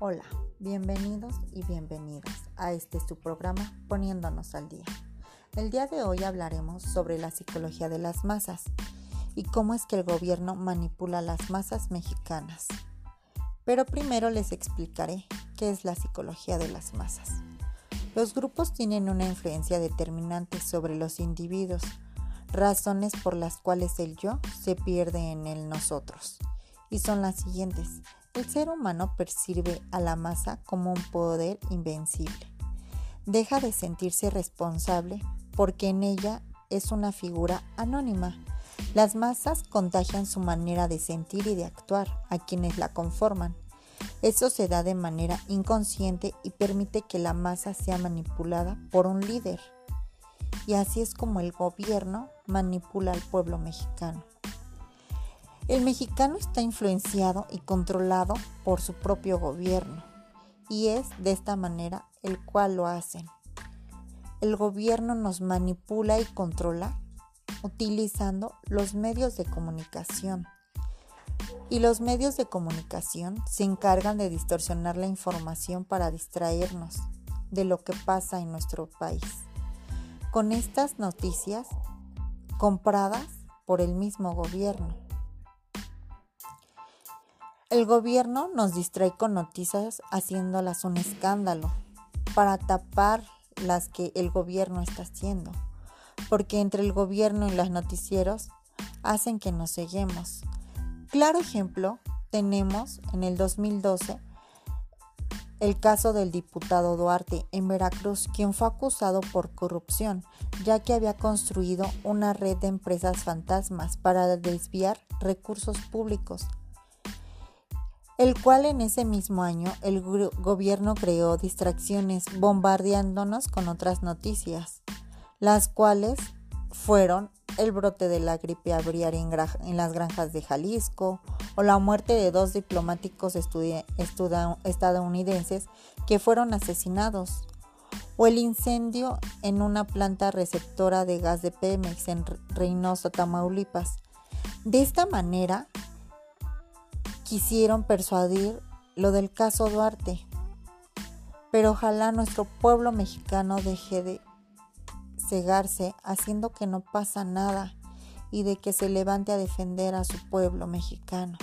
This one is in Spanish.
Hola, bienvenidos y bienvenidas a este su programa Poniéndonos al Día. El día de hoy hablaremos sobre la psicología de las masas y cómo es que el gobierno manipula las masas mexicanas. Pero primero les explicaré qué es la psicología de las masas. Los grupos tienen una influencia determinante sobre los individuos, razones por las cuales el yo se pierde en el nosotros, y son las siguientes el ser humano percibe a la masa como un poder invencible. Deja de sentirse responsable porque en ella es una figura anónima. Las masas contagian su manera de sentir y de actuar a quienes la conforman. Eso se da de manera inconsciente y permite que la masa sea manipulada por un líder. Y así es como el gobierno manipula al pueblo mexicano. El mexicano está influenciado y controlado por su propio gobierno y es de esta manera el cual lo hacen. El gobierno nos manipula y controla utilizando los medios de comunicación. Y los medios de comunicación se encargan de distorsionar la información para distraernos de lo que pasa en nuestro país. Con estas noticias compradas por el mismo gobierno. El gobierno nos distrae con noticias haciéndolas un escándalo para tapar las que el gobierno está haciendo, porque entre el gobierno y los noticieros hacen que nos seguimos. Claro ejemplo tenemos en el 2012 el caso del diputado Duarte en Veracruz, quien fue acusado por corrupción, ya que había construido una red de empresas fantasmas para desviar recursos públicos el cual en ese mismo año el gobierno creó distracciones bombardeándonos con otras noticias, las cuales fueron el brote de la gripe aviar en, las granjas de Jalisco o la muerte de dos diplomáticos estadounidenses que fueron asesinados o el incendio en una planta receptora de gas de Pemex en Reynosa, Tamaulipas. De esta manera, quisieron persuadir lo del caso Duarte. Pero ojalá nuestro pueblo mexicano deje de cegarse haciendo que no pasa nada y de que se levante a defender a su pueblo mexicano.